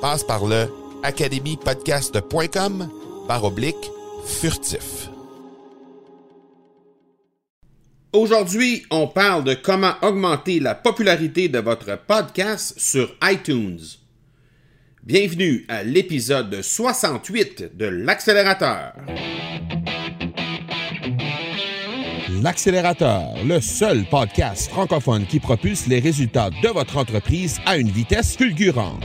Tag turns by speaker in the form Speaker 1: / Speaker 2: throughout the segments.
Speaker 1: Passe par le academypodcast.com par oblique furtif. Aujourd'hui, on parle de comment augmenter la popularité de votre podcast sur iTunes. Bienvenue à l'épisode 68 de l'accélérateur.
Speaker 2: L'accélérateur, le seul podcast francophone qui propulse les résultats de votre entreprise à une vitesse fulgurante.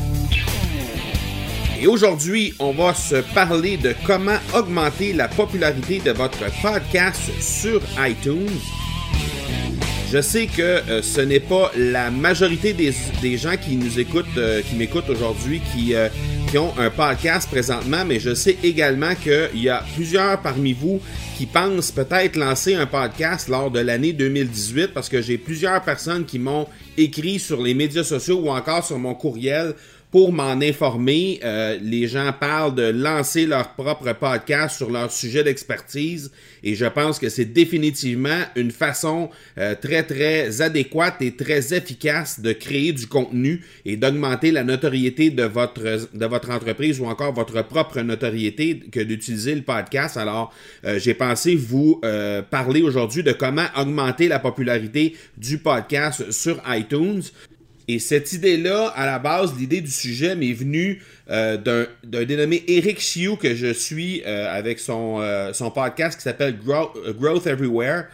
Speaker 1: Et aujourd'hui, on va se parler de comment augmenter la popularité de votre podcast sur iTunes. Je sais que euh, ce n'est pas la majorité des, gens qui nous écoutent, euh, qui m'écoutent aujourd'hui, qui, euh, qui ont un podcast présentement, mais je sais également qu'il y a plusieurs parmi vous qui pensent peut-être lancer un podcast lors de l'année 2018 parce que j'ai plusieurs personnes qui m'ont écrit sur les médias sociaux ou encore sur mon courriel pour m'en informer. Euh, les gens parlent de lancer leur propre podcast sur leur sujet d'expertise et je pense que c'est définitivement une façon euh, très très adéquate et très efficace de créer du contenu et d'augmenter la notoriété de votre de votre entreprise ou encore votre propre notoriété que d'utiliser le podcast. Alors, euh, j'ai pensé vous parler aujourd'hui de comment augmenter la popularité du podcast sur iTunes. Et cette idée-là, à la base, l'idée du sujet m'est venue euh, d'un dénommé Eric Chiu que je suis euh, avec son, euh, son podcast qui s'appelle Growth Everywhere.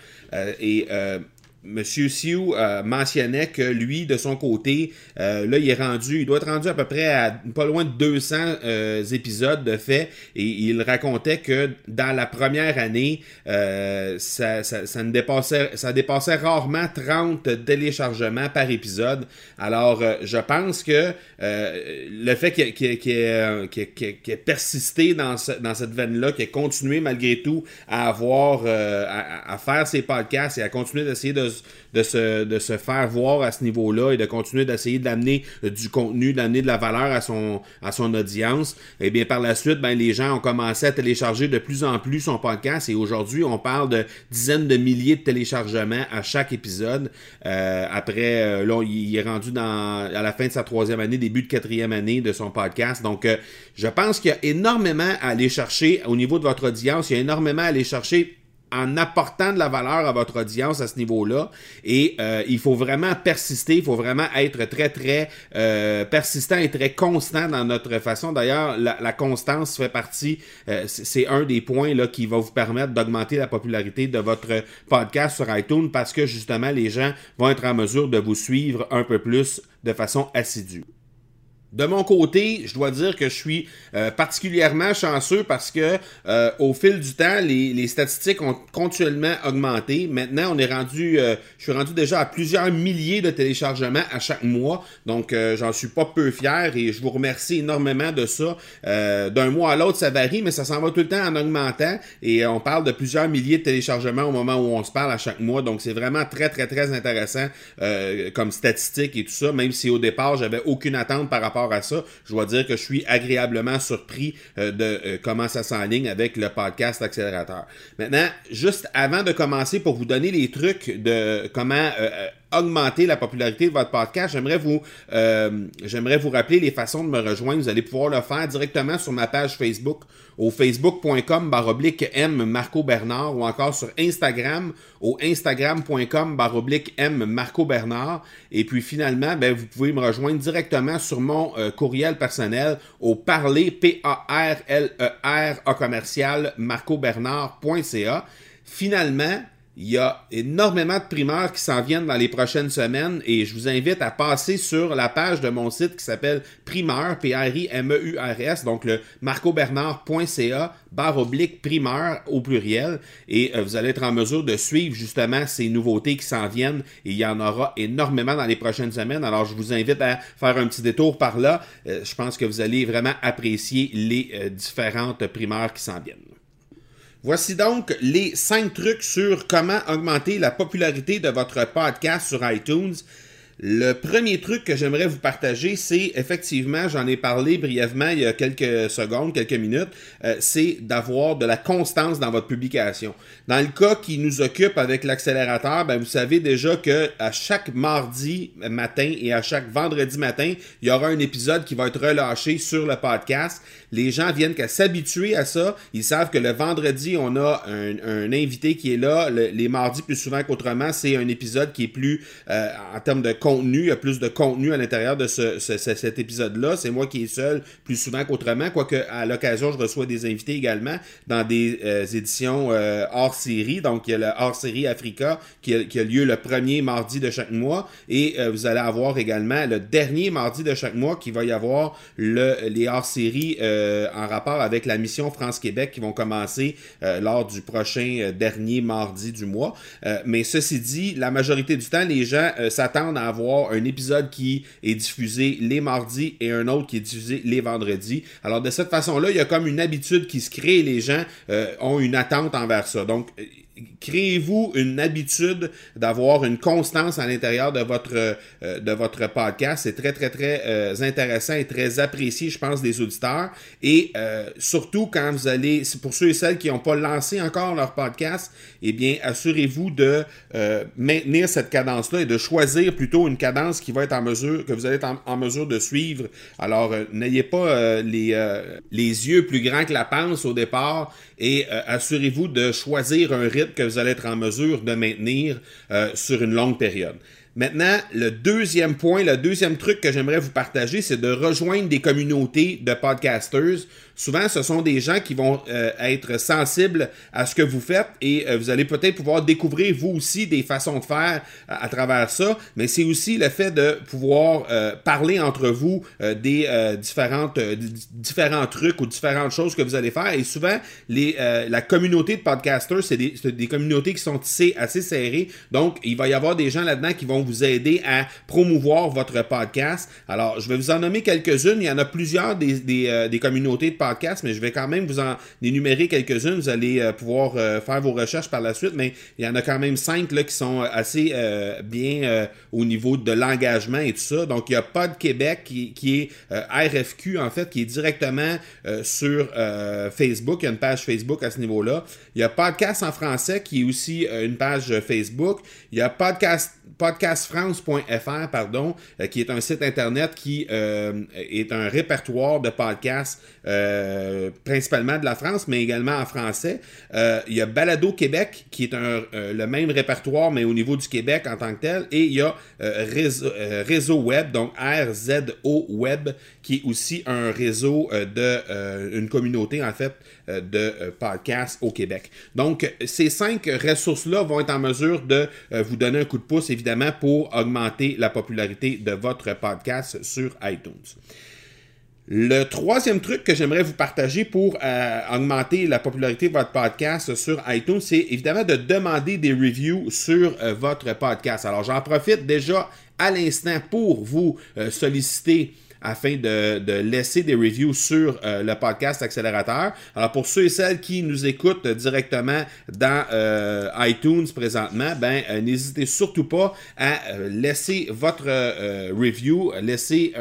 Speaker 1: Monsieur Sioux euh, mentionnait que lui, de son côté, euh, là, il est rendu, il doit être rendu à peu près à pas loin de 200 euh, épisodes de fait, et il racontait que dans la première année, ça, ça, ne dépassait, ça dépassait rarement 30 téléchargements par épisode. Alors, je pense que le fait qu'il ait, persisté dans, cette veine-là, qu'il ait continué malgré tout à avoir, à faire ses podcasts et à continuer d'essayer de de se, de se faire voir à ce niveau-là et de continuer d'essayer d'amener du contenu, d'amener de la valeur à son, à son audience, et eh bien par la suite, ben, les gens ont commencé à télécharger de plus en plus son podcast et aujourd'hui, on parle de dizaines de milliers de téléchargements à chaque épisode. Euh, après, euh, là, il est rendu dans, à la fin de sa troisième année, début de quatrième année de son podcast. Donc, euh, je pense qu'il y a énormément à aller chercher au niveau de votre audience. Il y a énormément à aller chercher en apportant de la valeur à votre audience à ce niveau-là. Et euh, il faut vraiment persister, il faut vraiment être très, très euh, persistant et très constant dans notre façon. D'ailleurs, la, constance fait partie, euh, c'est un des points là, qui va vous permettre d'augmenter la popularité de votre podcast sur iTunes parce que justement, les gens vont être en mesure de vous suivre un peu plus de façon assidue. De mon côté, je dois dire que je suis euh, particulièrement chanceux parce que euh, au fil du temps, les, statistiques ont continuellement augmenté. Maintenant, on est rendu, euh, je suis rendu déjà à plusieurs milliers de téléchargements à chaque mois. Donc, j'en suis pas peu fier et je vous remercie énormément de ça. D'un mois à l'autre, ça varie, mais ça s'en va tout le temps en augmentant. Et on parle de plusieurs milliers de téléchargements au moment où on se parle à chaque mois. Donc, c'est vraiment très, très, très intéressant comme statistique et tout ça. Même si au départ, j'avais aucune attente par rapport à ça, je dois dire que je suis agréablement surpris euh, de euh, comment ça s'enligne avec le podcast accélérateur. Maintenant, juste avant de commencer pour vous donner les trucs de comment euh, augmenter la popularité de votre podcast, j'aimerais vous, euh, j'aimerais vous rappeler les façons de me rejoindre. Vous allez pouvoir le faire directement sur ma page Facebook au facebook.com baroblique M Marco Bernard ou encore sur Instagram au instagram.com baroblique M Marco Bernard. Et puis finalement, ben, vous pouvez me rejoindre directement sur mon euh, courriel personnel au parler, P-A-R-L-E-R, A commercial, marcobernard.ca. Finalement, il y a énormément de primeurs qui s'en viennent dans les prochaines semaines et je vous invite à passer sur la page de mon site qui s'appelle Primeur, P-R-I-M-E-U-R-S, donc le marcobernard.ca, barre oblique primeur au pluriel et euh, vous allez être en mesure de suivre justement ces nouveautés qui s'en viennent et il y en aura énormément dans les prochaines semaines. Alors je vous invite à faire un petit détour par là. Euh, je pense que vous allez vraiment apprécier les euh, différentes primeurs qui s'en viennent. Voici donc les 5 trucs sur comment augmenter la popularité de votre podcast sur iTunes. Le premier truc que j'aimerais vous partager, c'est effectivement, j'en ai parlé brièvement il y a quelques secondes, quelques minutes, euh, c'est d'avoir de la constance dans votre publication. Dans le cas qui nous occupe avec l'accélérateur, ben vous savez déjà que à chaque mardi matin et à chaque vendredi matin, il y aura un épisode qui va être relâché sur le podcast. Les gens viennent qu'à s'habituer à ça. Ils savent que le vendredi, on a un, invité qui est là. les mardis, plus souvent qu'autrement, c'est un épisode qui est plus euh, en termes de contenu, il y a plus de contenu à l'intérieur de ce, cet épisode-là. C'est moi qui est seul plus souvent qu'autrement, quoique à l'occasion, je reçois des invités également dans des euh, éditions euh, hors série. Donc, il y a le hors série Africa qui a, lieu le premier mardi de chaque mois. Et euh, vous allez avoir également le dernier mardi de chaque mois qui va y avoir le, les hors séries en rapport avec la mission France-Québec qui vont commencer lors du prochain dernier mardi du mois. mais ceci dit, la majorité du temps, les gens s'attendent à avoir un épisode qui est diffusé les mardis et un autre qui est diffusé les vendredis. Alors de cette façon-là, il y a comme une habitude qui se crée et les gens euh, ont une attente envers ça. Donc créez-vous une habitude d'avoir une constance à l'intérieur de votre euh, podcast? C'est très très très euh, intéressant et très apprécié, je pense, des auditeurs. Et euh, surtout quand vous allez, pour ceux et celles qui n'ont pas lancé encore leur podcast, eh bien assurez-vous de maintenir cette cadence-là et de choisir plutôt une cadence qui va être en mesure que vous allez être en, mesure de suivre. Alors n'ayez pas les les yeux plus grands que la panse au départ et assurez-vous de choisir un rythme que vous allez être en mesure de maintenir euh, sur une longue période. Maintenant, le deuxième point, le deuxième truc que j'aimerais vous partager, c'est de rejoindre des communautés de podcasters souvent, ce sont des gens qui vont euh, être sensibles à ce que vous faites et euh, vous allez peut-être pouvoir découvrir vous aussi des façons de faire à, travers ça, mais c'est aussi le fait de pouvoir euh, parler entre vous des différentes différents trucs ou différentes choses que vous allez faire. Et souvent, les, la communauté de podcasters, c'est des, des, communautés qui sont assez serrées. Donc, il va y avoir des gens là-dedans qui vont vous aider à promouvoir votre podcast. Alors, je vais vous en nommer quelques-unes. Il y en a plusieurs des, des, des communautés de podcasters mais je vais quand même vous en énumérer quelques-unes. Vous allez euh, pouvoir euh, faire vos recherches par la suite, mais il y en a quand même cinq là, qui sont euh, assez bien au niveau de l'engagement et tout ça. Donc, il y a Pod Québec qui, est RFQ, en fait, qui est directement sur Facebook. Il y a une page Facebook à ce niveau-là. Il y a Podcast en français qui est aussi une page Facebook. Il y a Podcast podcastfrance.fr, pardon, qui est un site internet qui est un répertoire de podcasts euh, principalement de la France, mais également en français. Euh, il y a Balado Québec, qui est euh, le même répertoire, mais au niveau du Québec en tant que tel. Et il y a réseau, réseau, Web, donc RZO Web, qui est aussi un réseau de une communauté, en fait, de podcasts au Québec. Donc, ces cinq ressources-là vont être en mesure de vous donner un coup de pouce, évidemment pour augmenter la popularité de votre podcast sur iTunes. Le troisième truc que j'aimerais vous partager pour euh, augmenter la popularité de votre podcast sur iTunes, c'est évidemment de demander des reviews sur euh, votre podcast. Alors j'en profite déjà à l'instant pour vous euh, solliciter afin de, laisser des reviews sur euh, le podcast Accélérateur. Alors pour ceux et celles qui nous écoutent directement dans euh, iTunes présentement, ben euh, n'hésitez surtout pas à laisser votre review, laisser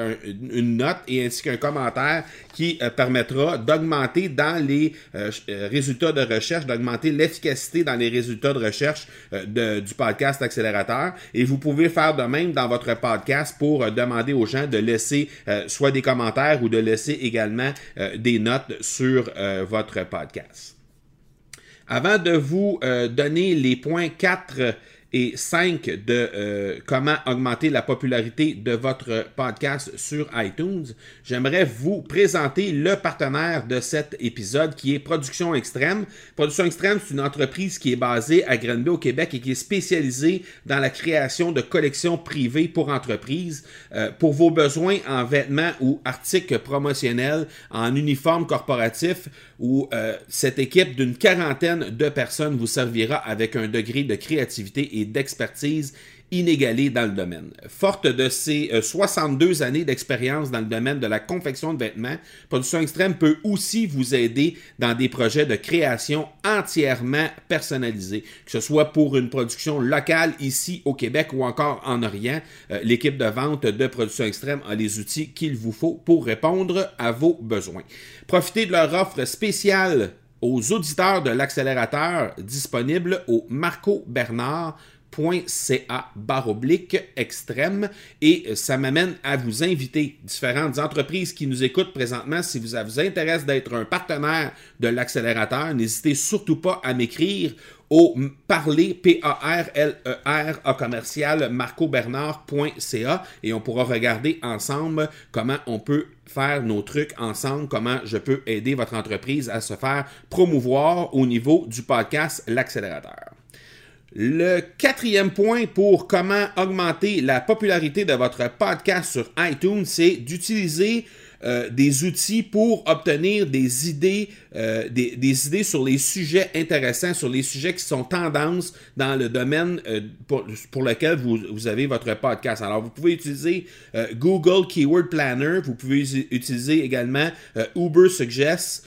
Speaker 1: une note et ainsi qu'un commentaire qui permettra d'augmenter dans les résultats de recherche, d'augmenter l'efficacité dans les résultats de recherche du podcast Accélérateur. Et vous pouvez faire de même dans votre podcast pour demander aux gens de laisser soit des commentaires ou de laisser également euh, des notes sur euh, votre podcast. Avant de vous donner les points 4 et 5 de euh, comment augmenter la popularité de votre podcast sur iTunes, j'aimerais vous présenter le partenaire de cet épisode qui est Production Extrême. Production Extrême, c'est une entreprise qui est basée à Grenby au Québec et qui est spécialisée dans la création de collections privées pour entreprises euh, pour vos besoins en vêtements ou articles promotionnels, en uniforme corporatif où euh, cette équipe d'une quarantaine de personnes vous servira avec un degré de créativité et d'expertise inégalée dans le domaine. Forte de ses 62 euh, années d'expérience dans le domaine de la confection de vêtements, Production Extrême peut aussi vous aider dans des projets de création entièrement personnalisés, que ce soit pour une production locale ici au Québec ou encore en Orient. Euh, l'équipe de vente de Production Extrême a les outils qu'il vous faut pour répondre à vos besoins. Profitez de leur offre spéciale aux auditeurs de l'accélérateur disponible au Marco Bernard .ca baroblique extrême. Et ça m'amène à vous inviter différentes entreprises qui nous écoutent présentement. Si vous, vous intéresse d'être un partenaire de l'accélérateur n'hésitez surtout pas à m'écrire au parler p a r l e commercial marcobernard.ca et on pourra regarder ensemble comment on peut faire nos trucs ensemble, comment je peux aider votre entreprise à se faire promouvoir au niveau du podcast L'accélérateur. Le quatrième point pour comment augmenter la popularité de votre podcast sur iTunes, c'est d'utiliser euh, des outils pour obtenir des idées, euh, des, idées sur les sujets intéressants, sur les sujets qui sont tendances dans le domaine euh, pour, lequel vous, avez votre podcast. Alors, vous pouvez utiliser Google Keyword Planner, vous pouvez utiliser également Uber Suggest,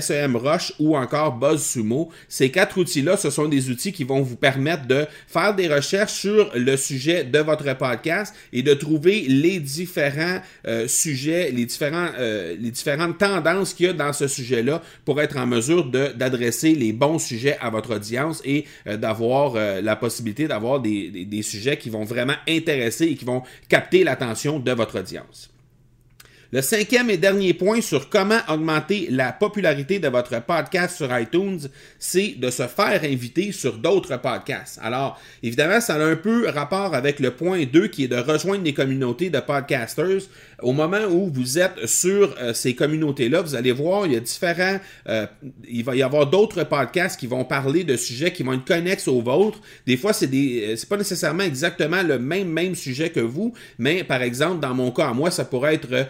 Speaker 1: SEM Rush ou encore BuzzSumo. Ces quatre outils-là, ce sont des outils qui vont vous permettre de faire des recherches sur le sujet de votre podcast et de trouver les différents sujets les, différents, euh, les différentes tendances qu'il y a dans ce sujet-là pour être en mesure d'adresser les bons sujets à votre audience et euh, d'avoir euh, la possibilité d'avoir des, des sujets qui vont vraiment intéresser et qui vont capter l'attention de votre audience. Le cinquième et dernier point sur comment augmenter la popularité de votre podcast sur iTunes, c'est de se faire inviter sur d'autres podcasts. Alors, évidemment, ça a un peu rapport avec le point 2 qui est de rejoindre les communautés de podcasters. Au moment où vous êtes sur euh, ces communautés-là, vous allez voir, il y a différents, euh, il va y avoir d'autres podcasts qui vont parler de sujets qui vont être connexes aux vôtres. Des fois, c'est des, euh, c'est pas nécessairement exactement le même même sujet que vous, mais par exemple, dans mon cas, moi, ça pourrait être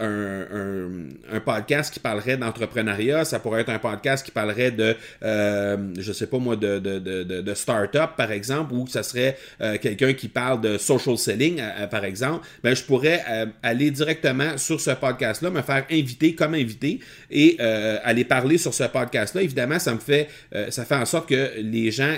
Speaker 1: un, podcast qui parlerait d'entrepreneuriat, ça pourrait être un podcast qui parlerait de, euh, je sais pas moi, de, de, de, de start-up, par exemple, ou ça serait euh, quelqu'un qui parle de social selling, par exemple, ben, je pourrais aller directement sur ce podcast-là, me faire inviter comme invité et aller parler sur ce podcast-là. Évidemment, ça me fait, ça fait en sorte que les gens,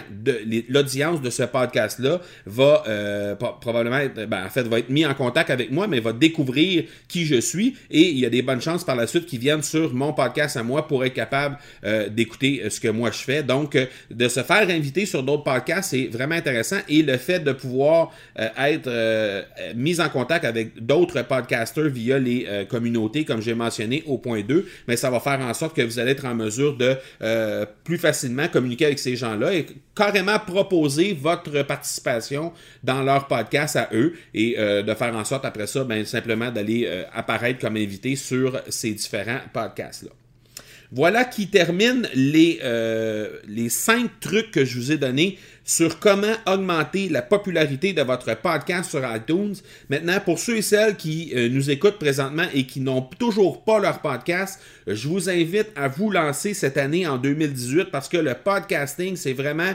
Speaker 1: l'audience de ce podcast-là va probablement être, ben, en fait, va être mis en contact avec moi, mais va découvrir qui je suis et il y a des bonnes chances par la suite qu'ils viennent sur mon podcast à moi pour être capable euh, d'écouter euh, ce que moi je fais. Donc, euh, de se faire inviter sur d'autres podcasts, c'est vraiment intéressant et le fait de pouvoir être mis en contact avec d'autres podcasters via les communautés, comme j'ai mentionné au point 2, mais ça va faire en sorte que vous allez être en mesure de plus facilement communiquer avec ces gens-là et carrément proposer votre participation dans leur podcast à eux et de faire en sorte après ça, ben, simplement d'aller apparaître comme invité sur ces différents podcasts-là. Voilà qui termine les, euh, les cinq trucs que je vous ai donnés sur comment augmenter la popularité de votre podcast sur iTunes. Maintenant, pour ceux et celles qui euh, nous écoutent présentement et qui n'ont toujours pas leur podcast, je vous invite à vous lancer cette année en 2018 parce que le podcasting, c'est vraiment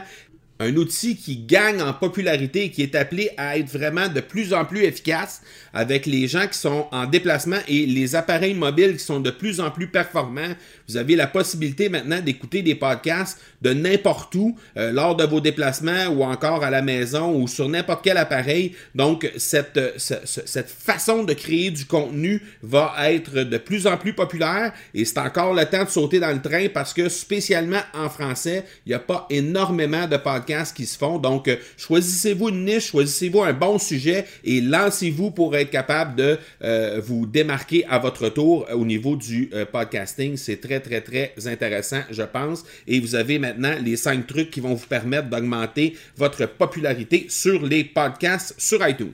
Speaker 1: un outil qui gagne en popularité et qui est appelé à être vraiment de plus en plus efficace avec les gens qui sont en déplacement et les appareils mobiles qui sont de plus en plus performants. Vous avez la possibilité maintenant d'écouter des podcasts de n'importe où euh, lors de vos déplacements ou encore à la maison ou sur n'importe quel appareil. Donc, cette, cette façon de créer du contenu va être de plus en plus populaire et c'est encore le temps de sauter dans le train parce que spécialement en français, il n'y a pas énormément de podcasts qui se font. Donc, euh, choisissez-vous une niche, choisissez-vous un bon sujet et lancez-vous pour être capable de euh, vous démarquer à votre tour au niveau du euh, podcasting. C'est très, très, très intéressant, je pense. Et vous avez maintenant les cinq trucs qui vont vous permettre d'augmenter votre popularité sur les podcasts sur iTunes.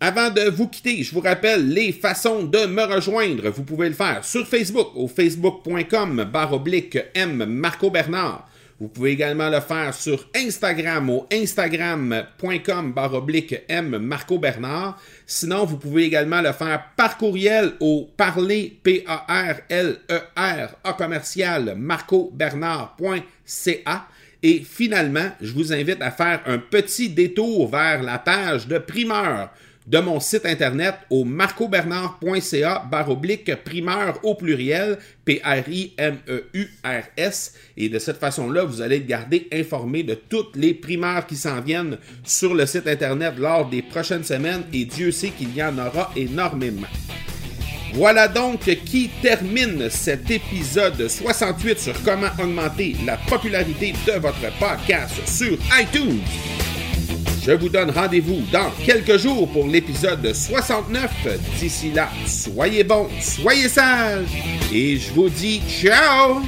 Speaker 1: Avant de vous quitter, je vous rappelle les façons de me rejoindre. Vous pouvez le faire sur Facebook au facebook.com barre M Marco Bernard. Vous pouvez également le faire sur Instagram au instagram.com baroblique M Marco Bernard. Sinon, vous pouvez également le faire par courriel au parler P-A-R-L-E-R A commercial marcobernard.ca. Et finalement, je vous invite à faire un petit détour vers la page de primeur de mon site internet au marcobernard.ca baroblique primeur au pluriel, P-R-I-M-E-U-R-S. Et de cette façon-là, vous allez être gardé informé de toutes les primeurs qui s'en viennent sur le site internet lors des prochaines semaines et Dieu sait qu'il y en aura énormément. Voilà donc qui termine cet épisode 68 sur comment augmenter la popularité de votre podcast sur iTunes. Je vous donne rendez-vous dans quelques jours pour l'épisode 69. D'ici là, soyez bons, soyez sages et je vous dis ciao